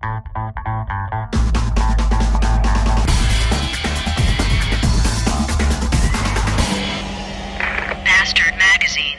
Bastard Magazine.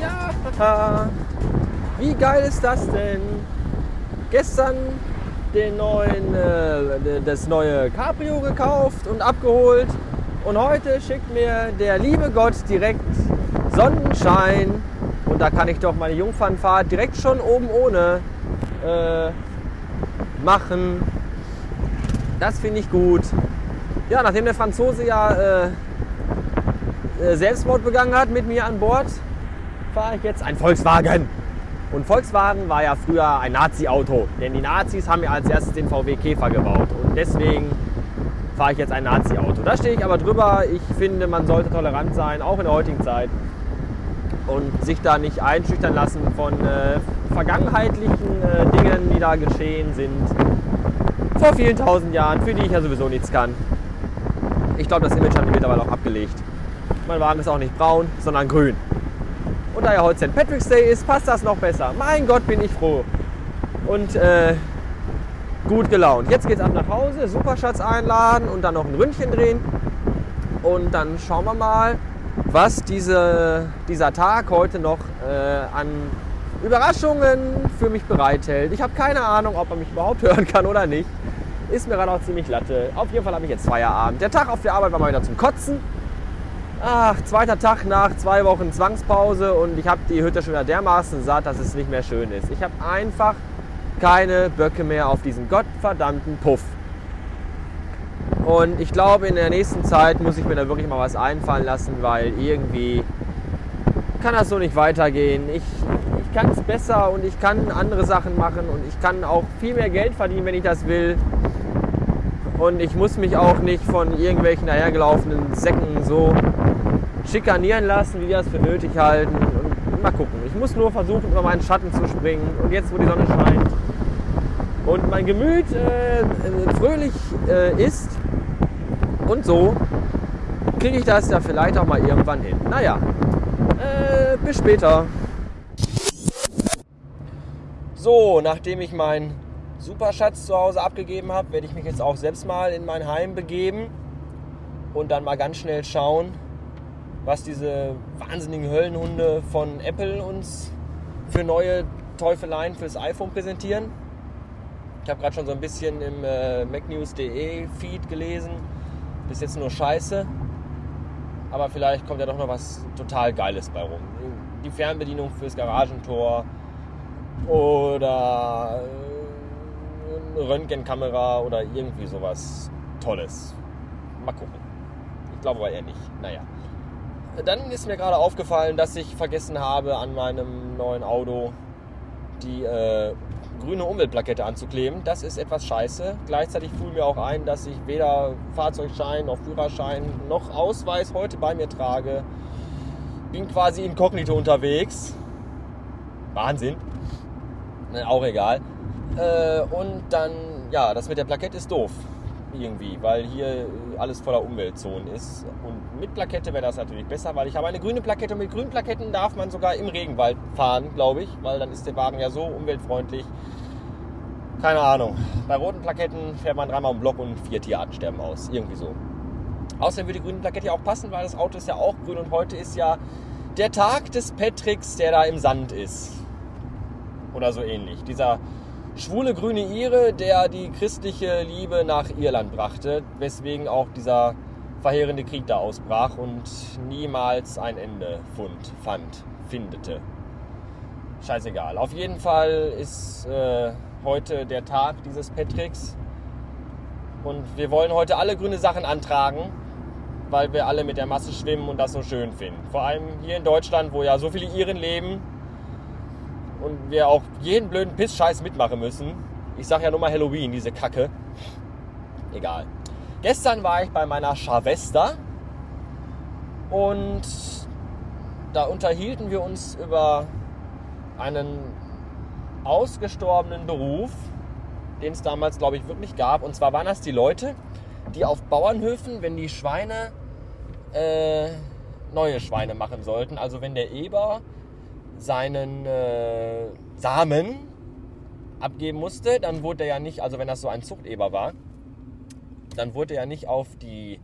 Ja, wie geil ist das denn? Gestern den neuen, äh, das neue Cabrio gekauft und abgeholt. Und heute schickt mir der liebe Gott direkt Sonnenschein. Und da kann ich doch meine Jungfernfahrt direkt schon oben ohne äh, machen. Das finde ich gut. Ja, nachdem der Franzose ja äh, äh, Selbstmord begangen hat mit mir an Bord, fahre ich jetzt ein Volkswagen. Und Volkswagen war ja früher ein Nazi-Auto, denn die Nazis haben ja als erstes den VW Käfer gebaut. Und deswegen fahre ich jetzt ein Nazi-Auto. Da stehe ich aber drüber. Ich finde, man sollte tolerant sein, auch in der heutigen Zeit. Und sich da nicht einschüchtern lassen von äh, vergangenheitlichen äh, Dingen, die da geschehen sind. Vor vielen tausend Jahren, für die ich ja sowieso nichts kann. Ich glaube, das Image haben die mittlerweile auch abgelegt. Mein Wagen ist auch nicht braun, sondern grün. Und da ja heute St. Patrick's Day ist, passt das noch besser. Mein Gott, bin ich froh. Und äh, gut gelaunt. Jetzt geht's ab nach Hause, Superschatz einladen und dann noch ein Ründchen drehen. Und dann schauen wir mal, was diese, dieser Tag heute noch äh, an Überraschungen für mich bereithält. Ich habe keine Ahnung, ob man mich überhaupt hören kann oder nicht. Ist mir gerade auch ziemlich latte. Auf jeden Fall habe ich jetzt Feierabend. Der Tag auf der Arbeit war mal wieder zum Kotzen. Ach, zweiter Tag nach zwei Wochen Zwangspause und ich habe die Hütte schon wieder dermaßen satt, dass es nicht mehr schön ist. Ich habe einfach keine Böcke mehr auf diesen gottverdammten Puff. Und ich glaube, in der nächsten Zeit muss ich mir da wirklich mal was einfallen lassen, weil irgendwie kann das so nicht weitergehen. Ich, ich kann es besser und ich kann andere Sachen machen und ich kann auch viel mehr Geld verdienen, wenn ich das will. Und ich muss mich auch nicht von irgendwelchen dahergelaufenen Säcken so schikanieren lassen, wie die das für nötig halten. Und mal gucken. Ich muss nur versuchen, über meinen Schatten zu springen. Und jetzt, wo die Sonne scheint und mein Gemüt äh, fröhlich äh, ist und so, kriege ich das ja vielleicht auch mal irgendwann hin. Naja, äh, bis später. So, nachdem ich meinen Superschatz zu Hause abgegeben habe, werde ich mich jetzt auch selbst mal in mein Heim begeben und dann mal ganz schnell schauen, was diese wahnsinnigen Höllenhunde von Apple uns für neue Teufeleien fürs iPhone präsentieren. Ich habe gerade schon so ein bisschen im äh, macnews.de Feed gelesen. Bis jetzt nur Scheiße. Aber vielleicht kommt ja doch noch was total Geiles bei rum. Die Fernbedienung fürs Garagentor oder äh, eine Röntgenkamera oder irgendwie sowas Tolles. Mal gucken. Ich glaube aber eher nicht. Naja. Dann ist mir gerade aufgefallen, dass ich vergessen habe, an meinem neuen Auto die äh, grüne Umweltplakette anzukleben. Das ist etwas scheiße. Gleichzeitig fiel mir auch ein, dass ich weder Fahrzeugschein noch Führerschein noch Ausweis heute bei mir trage. Bin quasi inkognito unterwegs. Wahnsinn. Ne, auch egal. Äh, und dann, ja, das mit der Plakette ist doof. Irgendwie, weil hier alles voller Umweltzonen ist. Und mit Plakette wäre das natürlich besser, weil ich habe eine grüne Plakette und mit grünen Plaketten darf man sogar im Regenwald fahren, glaube ich, weil dann ist der Wagen ja so umweltfreundlich. Keine Ahnung. Bei roten Plaketten fährt man dreimal im Block und vier Tierarten sterben aus. Irgendwie so. Außerdem würde die grüne Plakette ja auch passen, weil das Auto ist ja auch grün und heute ist ja der Tag des Patricks, der da im Sand ist. Oder so ähnlich. Dieser schwule grüne Ire, der die christliche Liebe nach Irland brachte, weswegen auch dieser verheerende Krieg da ausbrach und niemals ein Ende fund, fand, findete. Scheißegal. Auf jeden Fall ist äh, heute der Tag dieses Patricks und wir wollen heute alle grüne Sachen antragen, weil wir alle mit der Masse schwimmen und das so schön finden. Vor allem hier in Deutschland, wo ja so viele Iren leben und wir auch jeden blöden Pissscheiß mitmachen müssen. Ich sag ja nur mal Halloween, diese Kacke. Egal. Gestern war ich bei meiner Schwester und da unterhielten wir uns über einen ausgestorbenen Beruf, den es damals, glaube ich, wirklich gab. Und zwar waren das die Leute, die auf Bauernhöfen, wenn die Schweine äh, neue Schweine machen sollten, also wenn der Eber seinen äh, Samen abgeben musste, dann wurde er ja nicht, also wenn das so ein Zuchteber war, dann wurde er nicht auf die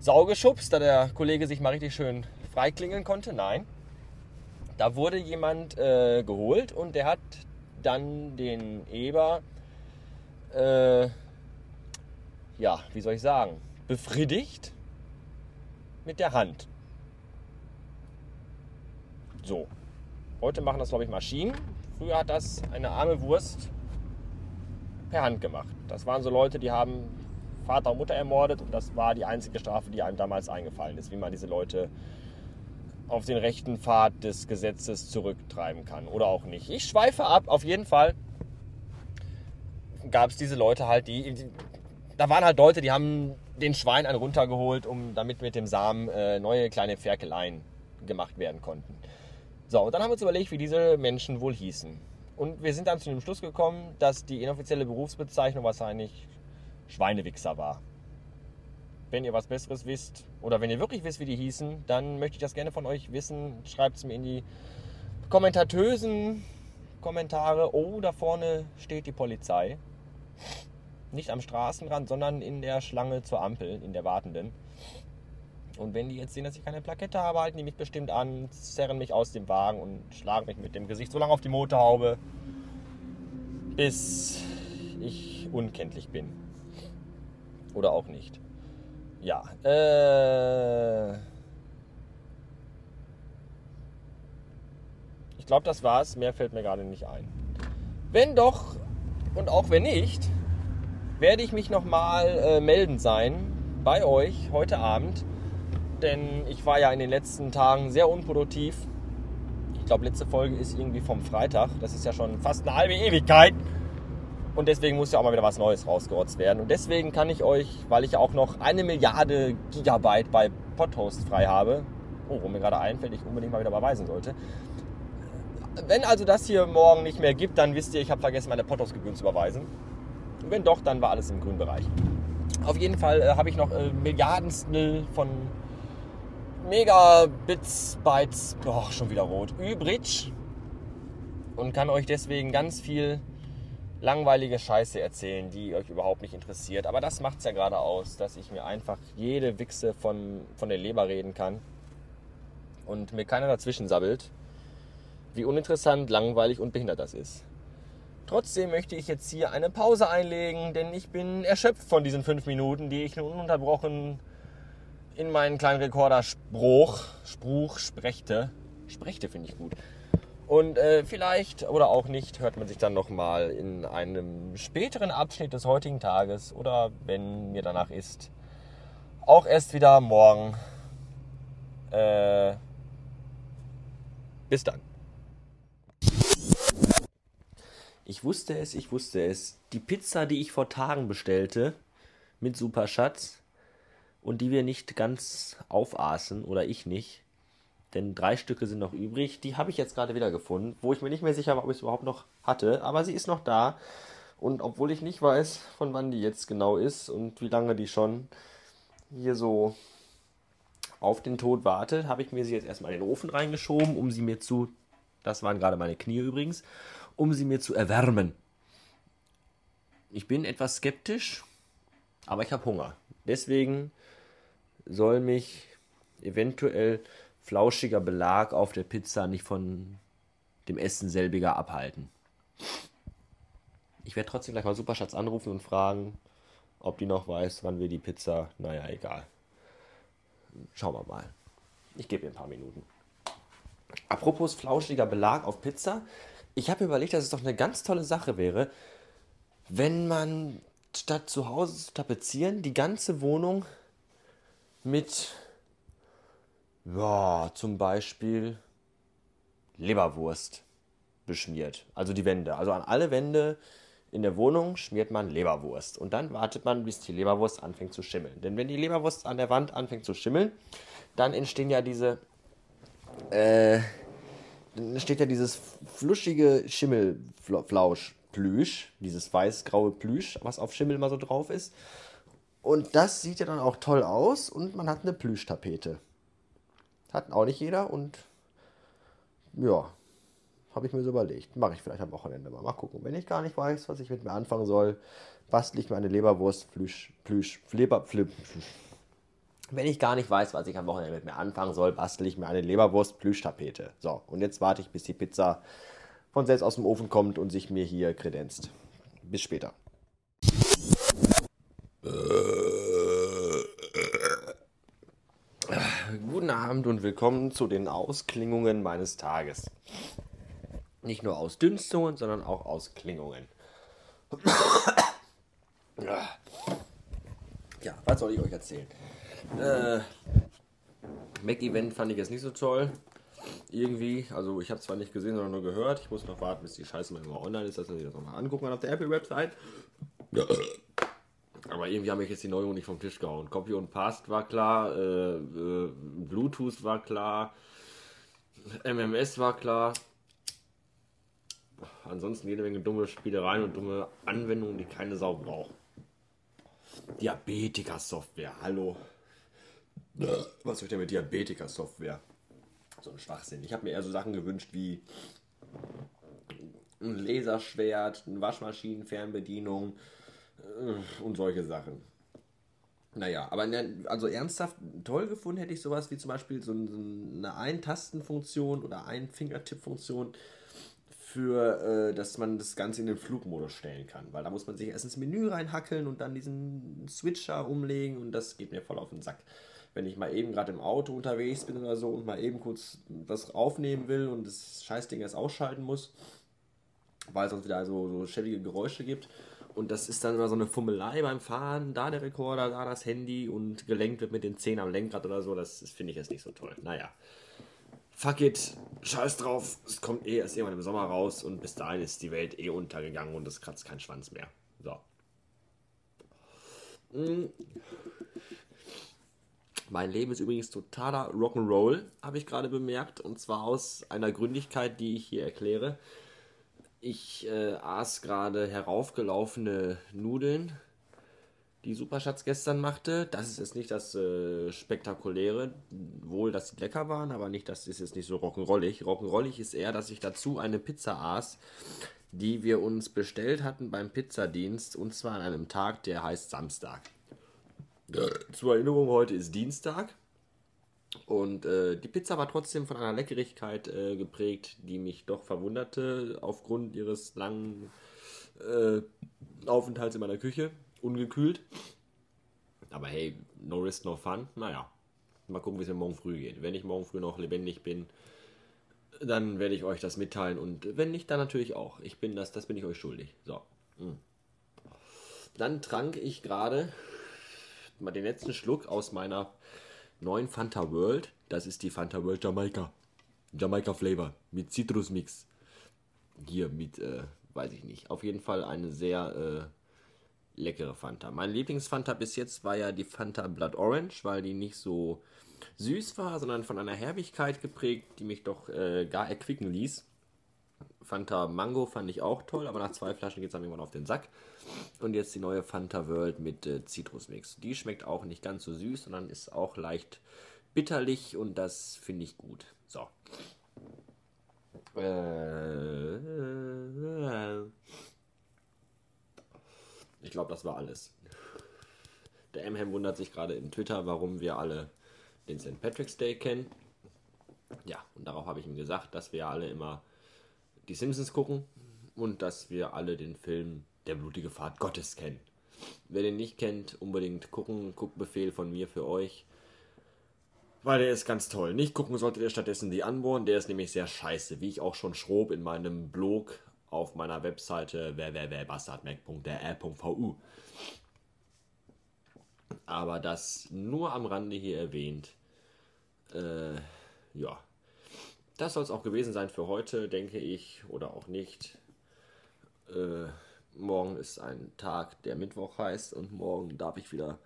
Sau geschubst, da der Kollege sich mal richtig schön freiklingeln konnte. Nein, da wurde jemand äh, geholt und der hat dann den Eber, äh, ja, wie soll ich sagen, befriedigt mit der Hand. So. Heute machen das, glaube ich, Maschinen. Früher hat das eine arme Wurst per Hand gemacht. Das waren so Leute, die haben Vater und Mutter ermordet und das war die einzige Strafe, die einem damals eingefallen ist, wie man diese Leute auf den rechten Pfad des Gesetzes zurücktreiben kann oder auch nicht. Ich schweife ab, auf jeden Fall gab es diese Leute halt, die, die, da waren halt Leute, die haben den Schwein einen runtergeholt, um damit mit dem Samen äh, neue kleine Ferkeleien gemacht werden konnten. So, und dann haben wir uns überlegt, wie diese Menschen wohl hießen. Und wir sind dann zu dem Schluss gekommen, dass die inoffizielle Berufsbezeichnung wahrscheinlich Schweinewichser war. Wenn ihr was Besseres wisst oder wenn ihr wirklich wisst, wie die hießen, dann möchte ich das gerne von euch wissen. Schreibt es mir in die kommentatösen Kommentare. Oh, da vorne steht die Polizei. Nicht am Straßenrand, sondern in der Schlange zur Ampel, in der wartenden. Und wenn die jetzt sehen, dass ich keine Plakette habe, halten die mich bestimmt an, zerren mich aus dem Wagen und schlagen mich mit dem Gesicht so lange auf die Motorhaube, bis ich unkenntlich bin. Oder auch nicht. Ja, äh. Ich glaube, das war's. Mehr fällt mir gerade nicht ein. Wenn doch, und auch wenn nicht, werde ich mich nochmal äh, melden sein bei euch heute Abend. Denn ich war ja in den letzten Tagen sehr unproduktiv. Ich glaube, letzte Folge ist irgendwie vom Freitag. Das ist ja schon fast eine halbe Ewigkeit. Und deswegen muss ja auch mal wieder was Neues rausgerotzt werden. Und deswegen kann ich euch, weil ich auch noch eine Milliarde Gigabyte bei Podhost frei habe, oh, wo mir gerade einfällt, ich unbedingt mal wieder überweisen sollte. Wenn also das hier morgen nicht mehr gibt, dann wisst ihr, ich habe vergessen, meine Podhost-Gebühren zu überweisen. Und wenn doch, dann war alles im grünen Bereich. Auf jeden Fall äh, habe ich noch äh, Milliardenstel von Megabits, Bytes, oh, schon wieder rot, übrig. Und kann euch deswegen ganz viel langweilige Scheiße erzählen, die euch überhaupt nicht interessiert. Aber das macht es ja gerade aus, dass ich mir einfach jede Wichse von, von der Leber reden kann und mir keiner dazwischen sabbelt, wie uninteressant, langweilig und behindert das ist. Trotzdem möchte ich jetzt hier eine Pause einlegen, denn ich bin erschöpft von diesen fünf Minuten, die ich nun ununterbrochen in meinen kleinen Rekorder Spruch, Spruch sprechte. Sprechte finde ich gut. Und äh, vielleicht oder auch nicht hört man sich dann nochmal in einem späteren Abschnitt des heutigen Tages oder wenn mir danach ist, auch erst wieder morgen. Äh, bis dann. Ich wusste es, ich wusste es. Die Pizza, die ich vor Tagen bestellte mit Superschatz und die wir nicht ganz aufaßen oder ich nicht, denn drei Stücke sind noch übrig. Die habe ich jetzt gerade wieder gefunden, wo ich mir nicht mehr sicher war, ob ich es überhaupt noch hatte. Aber sie ist noch da. Und obwohl ich nicht weiß, von wann die jetzt genau ist und wie lange die schon hier so auf den Tod wartet, habe ich mir sie jetzt erstmal in den Ofen reingeschoben, um sie mir zu, das waren gerade meine Knie übrigens, um sie mir zu erwärmen. Ich bin etwas skeptisch, aber ich habe Hunger. Deswegen soll mich eventuell flauschiger Belag auf der Pizza nicht von dem Essen selbiger abhalten. Ich werde trotzdem gleich mal Superschatz anrufen und fragen, ob die noch weiß, wann wir die Pizza. Naja, egal. Schauen wir mal. Ich gebe ihr ein paar Minuten. Apropos flauschiger Belag auf Pizza. Ich habe überlegt, dass es doch eine ganz tolle Sache wäre, wenn man statt zu Hause zu tapezieren, die ganze Wohnung mit ja, zum Beispiel Leberwurst beschmiert. Also die Wände. Also an alle Wände in der Wohnung schmiert man Leberwurst. Und dann wartet man, bis die Leberwurst anfängt zu schimmeln. Denn wenn die Leberwurst an der Wand anfängt zu schimmeln, dann entstehen ja diese. Äh, dann entsteht ja dieses fluschige Schimmelflausch-Plüsch, dieses weiß-graue Plüsch, was auf Schimmel immer so drauf ist. Und das sieht ja dann auch toll aus und man hat eine Plüschtapete. Hat auch nicht jeder und ja, habe ich mir so überlegt. Mache ich vielleicht am Wochenende mal. Mal gucken. Wenn ich gar nicht weiß, was ich mit mir anfangen soll, bastle ich mir eine Leberwurst, Plüsch, Plüsch, Leber, Flip. Wenn ich gar nicht weiß, was ich am Wochenende mit mir anfangen soll, bastel ich mir eine Leberwurst Plüschtapete. So, und jetzt warte ich, bis die Pizza von selbst aus dem Ofen kommt und sich mir hier kredenzt. Bis später. Abend und willkommen zu den Ausklingungen meines Tages. Nicht nur Ausdünstungen, sondern auch Ausklingungen. Ja, was soll ich euch erzählen? Äh, Mac-Event fand ich jetzt nicht so toll. Irgendwie, also ich habe zwar nicht gesehen, sondern nur gehört. Ich muss noch warten, bis die Scheiße mal online ist, dass sich das nochmal angucken kann auf der Apple-Website. Aber irgendwie haben mich jetzt die Neuerungen nicht vom Tisch gehauen. Copy und Past war klar, äh, äh, Bluetooth war klar, MMS war klar. Ansonsten jede Menge dumme Spielereien und dumme Anwendungen, die keine Sau braucht. Diabetiker-Software, hallo. Was soll ich denn mit Diabetiker-Software? So ein Schwachsinn. Ich habe mir eher so Sachen gewünscht wie ein Laserschwert, eine Waschmaschinenfernbedienung äh, und solche Sachen. Naja, aber ne, also ernsthaft toll gefunden hätte ich sowas wie zum Beispiel so eine Ein-Tasten-Funktion oder Ein-Fingertipp-Funktion für, äh, dass man das Ganze in den Flugmodus stellen kann. Weil da muss man sich erst ins Menü reinhackeln und dann diesen Switcher umlegen und das geht mir voll auf den Sack. Wenn ich mal eben gerade im Auto unterwegs bin oder so und mal eben kurz was aufnehmen will und das Scheißding erst ausschalten muss, weil es sonst wieder so, so schäbige Geräusche gibt. Und das ist dann immer so eine Fummelei beim Fahren, da der Rekorder, da das Handy und gelenkt wird mit den Zehen am Lenkrad oder so. Das, das finde ich jetzt nicht so toll. Naja fuck it, scheiß drauf, es kommt eh erst irgendwann im Sommer raus und bis dahin ist die Welt eh untergegangen und es kratzt kein Schwanz mehr. So. Hm. Mein Leben ist übrigens totaler Rock'n'Roll, habe ich gerade bemerkt, und zwar aus einer Gründigkeit, die ich hier erkläre. Ich äh, aß gerade heraufgelaufene Nudeln die Superschatz gestern machte. Das ist jetzt nicht das äh, Spektakuläre. Wohl, dass sie lecker waren, aber nicht, das ist jetzt nicht so rock'n'rollig. Rock'n'rollig ist eher, dass ich dazu eine Pizza aß, die wir uns bestellt hatten beim Pizzadienst und zwar an einem Tag, der heißt Samstag. Zur Erinnerung, heute ist Dienstag. Und äh, die Pizza war trotzdem von einer Leckerigkeit äh, geprägt, die mich doch verwunderte aufgrund ihres langen äh, Aufenthalts in meiner Küche ungekühlt. Aber hey, no risk, no fun. Naja, mal gucken, wie es mir morgen früh geht. Wenn ich morgen früh noch lebendig bin, dann werde ich euch das mitteilen. Und wenn nicht, dann natürlich auch. Ich bin das, das bin ich euch schuldig. So. Hm. Dann trank ich gerade mal den letzten Schluck aus meiner neuen Fanta World. Das ist die Fanta World Jamaika. Jamaika Flavor mit Citrusmix. Hier mit, äh, weiß ich nicht. Auf jeden Fall eine sehr äh, leckere Fanta. Mein Lieblingsfanta bis jetzt war ja die Fanta Blood Orange, weil die nicht so süß war, sondern von einer Herbigkeit geprägt, die mich doch äh, gar erquicken ließ. Fanta Mango fand ich auch toll, aber nach zwei Flaschen geht es dann irgendwann auf den Sack. Und jetzt die neue Fanta World mit äh, Zitrusmix. Die schmeckt auch nicht ganz so süß, sondern ist auch leicht bitterlich und das finde ich gut. So. Äh, ich glaube, das war alles. Der Emham wundert sich gerade in Twitter, warum wir alle den St. Patrick's Day kennen. Ja, und darauf habe ich ihm gesagt, dass wir alle immer die Simpsons gucken und dass wir alle den Film Der blutige Pfad Gottes kennen. Wer den nicht kennt, unbedingt gucken. Guckbefehl von mir für euch. Weil der ist ganz toll. Nicht gucken solltet ihr stattdessen die Unborn. Der ist nämlich sehr scheiße. Wie ich auch schon schrob in meinem Blog auf meiner Webseite www.bastardmac.de.vu. Aber das nur am Rande hier erwähnt. Äh, ja. Das soll es auch gewesen sein für heute, denke ich, oder auch nicht. Äh, morgen ist ein Tag, der Mittwoch heißt, und morgen darf ich wieder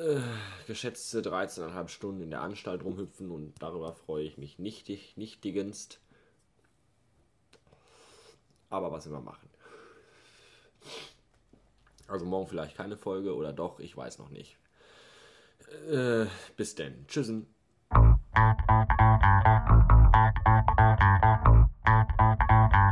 äh, geschätzte 13,5 Stunden in der Anstalt rumhüpfen und darüber freue ich mich nichtig, nichtigenst. Aber was immer machen. Also morgen vielleicht keine Folge oder doch, ich weiß noch nicht. Äh, bis denn. Tschüssen. Thank you.